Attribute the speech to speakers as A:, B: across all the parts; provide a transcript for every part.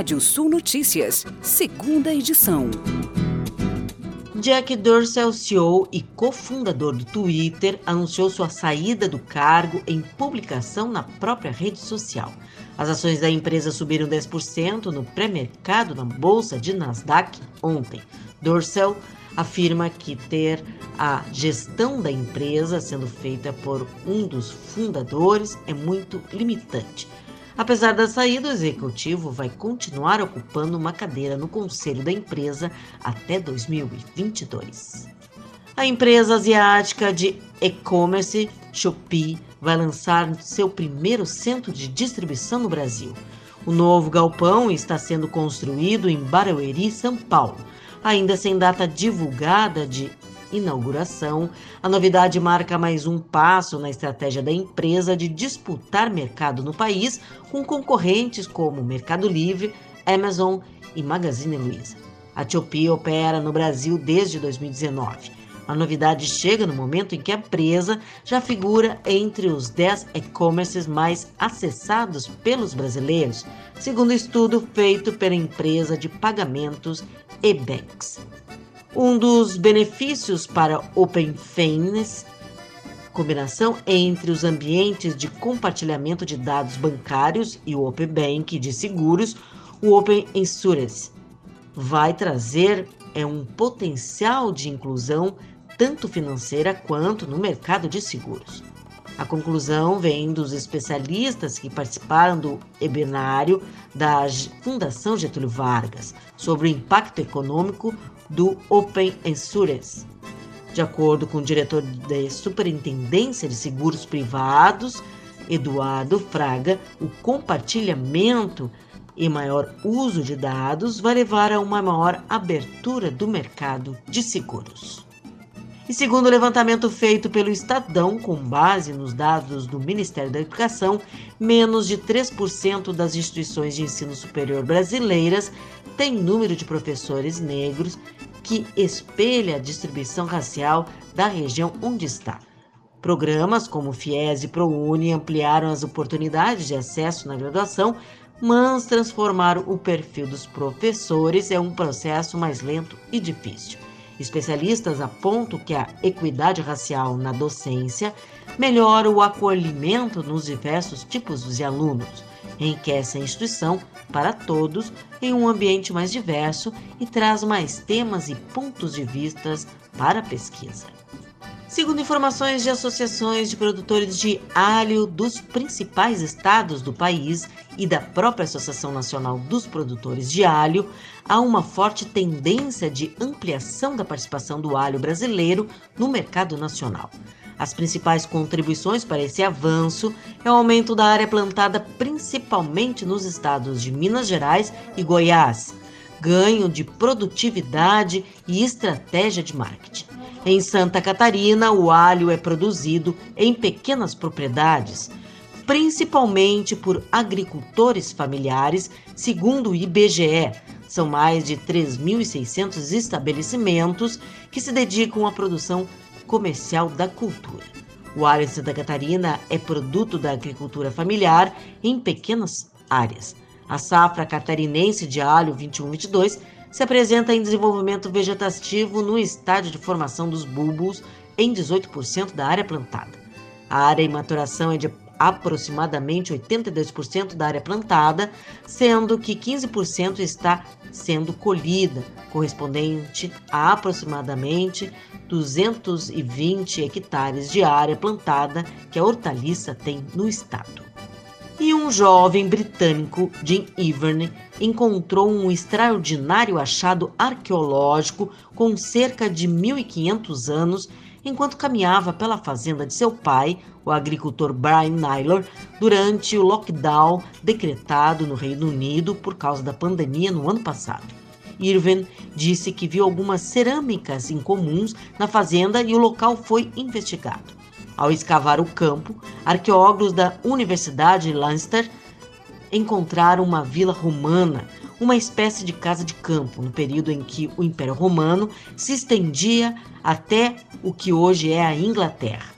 A: Rádio Sul Notícias, segunda edição.
B: Jack Dorsey, CEO e cofundador do Twitter, anunciou sua saída do cargo em publicação na própria rede social. As ações da empresa subiram 10% no pré-mercado na bolsa de Nasdaq ontem. Dorsey afirma que ter a gestão da empresa sendo feita por um dos fundadores é muito limitante. Apesar da saída, o executivo vai continuar ocupando uma cadeira no conselho da empresa até 2022. A empresa asiática de e-commerce Shopee vai lançar seu primeiro centro de distribuição no Brasil. O novo galpão está sendo construído em Barueri, São Paulo, ainda sem data divulgada de inauguração, a novidade marca mais um passo na estratégia da empresa de disputar mercado no país com concorrentes como Mercado Livre, Amazon e Magazine Luiza. A Shopee opera no Brasil desde 2019. A novidade chega no momento em que a empresa já figura entre os 10 e-commerces mais acessados pelos brasileiros, segundo estudo feito pela empresa de pagamentos eBanks. Um dos benefícios para Open combinação entre os ambientes de compartilhamento de dados bancários e o Open Bank de seguros, o Open Insurance vai trazer é um potencial de inclusão tanto financeira quanto no mercado de seguros. A conclusão vem dos especialistas que participaram do webinário da Fundação Getúlio Vargas sobre o impacto econômico do Open Insurance. De acordo com o diretor da Superintendência de Seguros Privados, Eduardo Fraga, o compartilhamento e maior uso de dados vai levar a uma maior abertura do mercado de seguros. E segundo o levantamento feito pelo Estadão, com base nos dados do Ministério da Educação, menos de 3% das instituições de ensino superior brasileiras têm número de professores negros que espelha a distribuição racial da região onde está. Programas como FIES e ProUni ampliaram as oportunidades de acesso na graduação, mas transformar o perfil dos professores é um processo mais lento e difícil. Especialistas apontam que a equidade racial na docência melhora o acolhimento nos diversos tipos de alunos, enriquece a instituição para todos em um ambiente mais diverso e traz mais temas e pontos de vistas para a pesquisa. Segundo informações de associações de produtores de alho dos principais estados do país e da própria Associação Nacional dos Produtores de Alho, há uma forte tendência de ampliação da participação do alho brasileiro no mercado nacional. As principais contribuições para esse avanço é o aumento da área plantada principalmente nos estados de Minas Gerais e Goiás, ganho de produtividade e estratégia de marketing. Em Santa Catarina, o alho é produzido em pequenas propriedades, principalmente por agricultores familiares, segundo o IBGE. São mais de 3.600 estabelecimentos que se dedicam à produção comercial da cultura. O alho em Santa Catarina é produto da agricultura familiar em pequenas áreas. A safra catarinense de alho 21-22 se apresenta em desenvolvimento vegetativo no estádio de formação dos bulbos em 18% da área plantada. A área em maturação é de aproximadamente 82% da área plantada, sendo que 15% está sendo colhida, correspondente a aproximadamente 220 hectares de área plantada que a hortaliça tem no estado. E um jovem britânico, Jim Iverne, encontrou um extraordinário achado arqueológico com cerca de 1500 anos enquanto caminhava pela fazenda de seu pai, o agricultor Brian Naylor, durante o lockdown decretado no Reino Unido por causa da pandemia no ano passado. Irvin disse que viu algumas cerâmicas incomuns na fazenda e o local foi investigado. Ao escavar o campo, arqueólogos da Universidade de Lancaster encontraram uma vila romana, uma espécie de casa de campo, no período em que o Império Romano se estendia até o que hoje é a Inglaterra.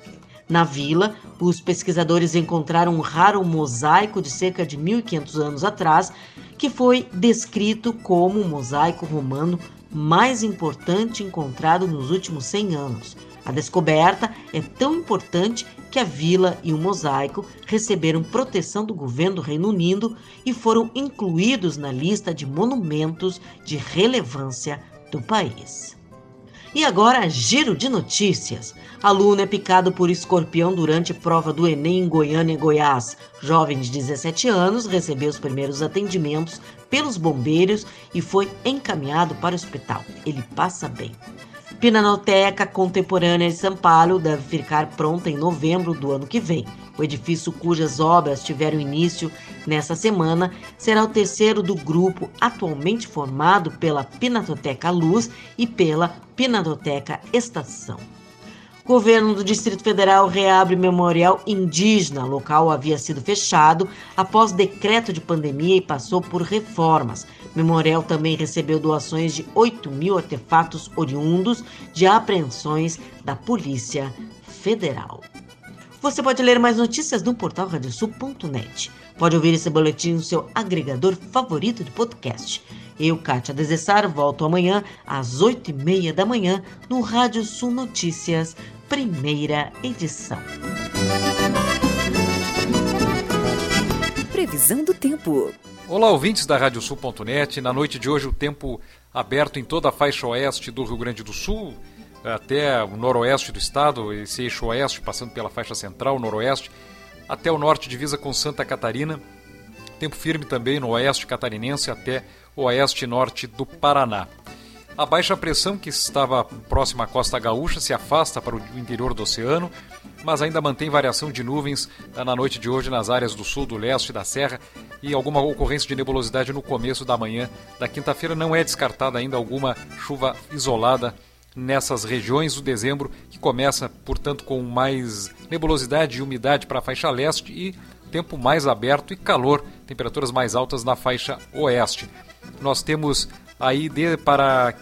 B: Na vila, os pesquisadores encontraram um raro mosaico de cerca de 1500 anos atrás que foi descrito como o mosaico romano mais importante encontrado nos últimos 100 anos. A descoberta é tão importante que a vila e o mosaico receberam proteção do governo do Reino Unido e foram incluídos na lista de monumentos de relevância do país. E agora, giro de notícias. Aluno é picado por escorpião durante prova do Enem em Goiânia e Goiás. Jovem de 17 anos recebeu os primeiros atendimentos pelos bombeiros e foi encaminhado para o hospital. Ele passa bem. Pinacoteca Contemporânea de São Paulo deve ficar pronta em novembro do ano que vem. O edifício cujas obras tiveram início nessa semana será o terceiro do grupo atualmente formado pela Pinacoteca Luz e pela Pinacoteca Estação. Governo do Distrito Federal reabre memorial indígena. O local havia sido fechado após decreto de pandemia e passou por reformas. Memorial também recebeu doações de 8 mil artefatos oriundos de apreensões da Polícia Federal. Você pode ler mais notícias no portal radiosul.net. Pode ouvir esse boletim no seu agregador favorito de podcast. Eu, Kátia Desessar, volto amanhã às 8h30 da manhã no Rádio Sul Notícias, primeira edição.
A: Previsão do tempo.
C: Olá, ouvintes da Radiosul.net. Na noite de hoje, o tempo aberto em toda a faixa oeste do Rio Grande do Sul, até o noroeste do estado, esse eixo oeste, passando pela faixa central, noroeste, até o norte, divisa com Santa Catarina. Tempo firme também no oeste catarinense até o oeste e norte do Paraná. A baixa pressão que estava próxima à costa gaúcha se afasta para o interior do oceano, mas ainda mantém variação de nuvens na noite de hoje nas áreas do sul, do leste da serra e alguma ocorrência de nebulosidade no começo da manhã da quinta-feira. Não é descartada ainda alguma chuva isolada nessas regiões. O dezembro que começa, portanto, com mais nebulosidade e umidade para a faixa leste e tempo mais aberto e calor, temperaturas mais altas na faixa oeste. Nós temos aí de, para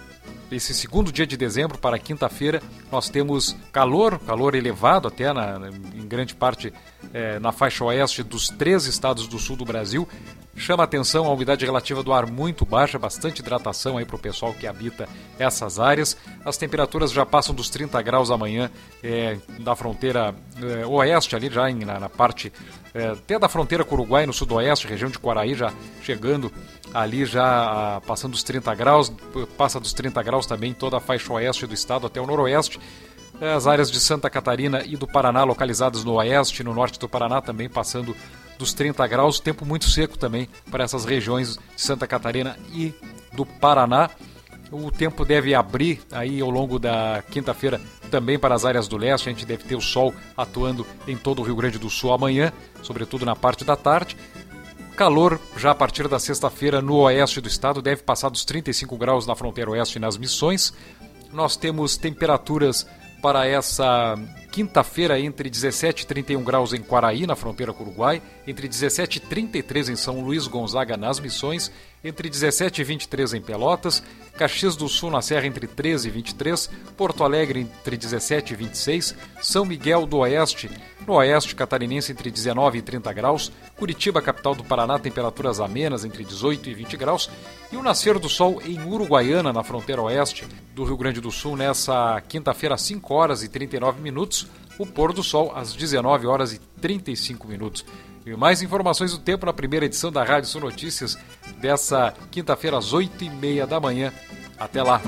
C: esse segundo dia de dezembro, para quinta-feira, nós temos calor, calor elevado até na, em grande parte é, na faixa oeste dos três estados do sul do Brasil. Chama atenção a umidade relativa do ar muito baixa, bastante hidratação aí para o pessoal que habita essas áreas. As temperaturas já passam dos 30 graus amanhã é, da fronteira é, oeste, ali já em, na, na parte é, até da fronteira com o Uruguai, no sudoeste, região de Quaraí, já chegando ali já ah, passando dos 30 graus, passa dos 30 graus também toda a faixa oeste do estado até o noroeste. As áreas de Santa Catarina e do Paraná localizadas no oeste e no norte do Paraná também passando dos 30 graus, tempo muito seco também para essas regiões de Santa Catarina e do Paraná. O tempo deve abrir aí ao longo da quinta-feira também para as áreas do leste. A gente deve ter o sol atuando em todo o Rio Grande do Sul amanhã, sobretudo na parte da tarde. Calor já a partir da sexta-feira no oeste do estado deve passar dos 35 graus na fronteira oeste nas Missões. Nós temos temperaturas para essa quinta-feira entre 17 e 31 graus em Quaraí, na fronteira com o Uruguai, entre 17 e 33 em São Luís Gonzaga, nas Missões, entre 17 e 23 em Pelotas, Caxias do Sul na Serra entre 13 e 23, Porto Alegre entre 17 e 26, São Miguel do Oeste, no Oeste Catarinense entre 19 e 30 graus, Curitiba, capital do Paraná, temperaturas amenas entre 18 e 20 graus, e o nascer do sol em Uruguaiana, na fronteira oeste do Rio Grande do Sul, nessa quinta-feira às 5 horas e 39 o pôr do sol às 19 horas e 35 minutos. E mais informações do tempo na primeira edição da Rádio Sul Notícias dessa quinta-feira às 8 e meia da manhã. Até lá!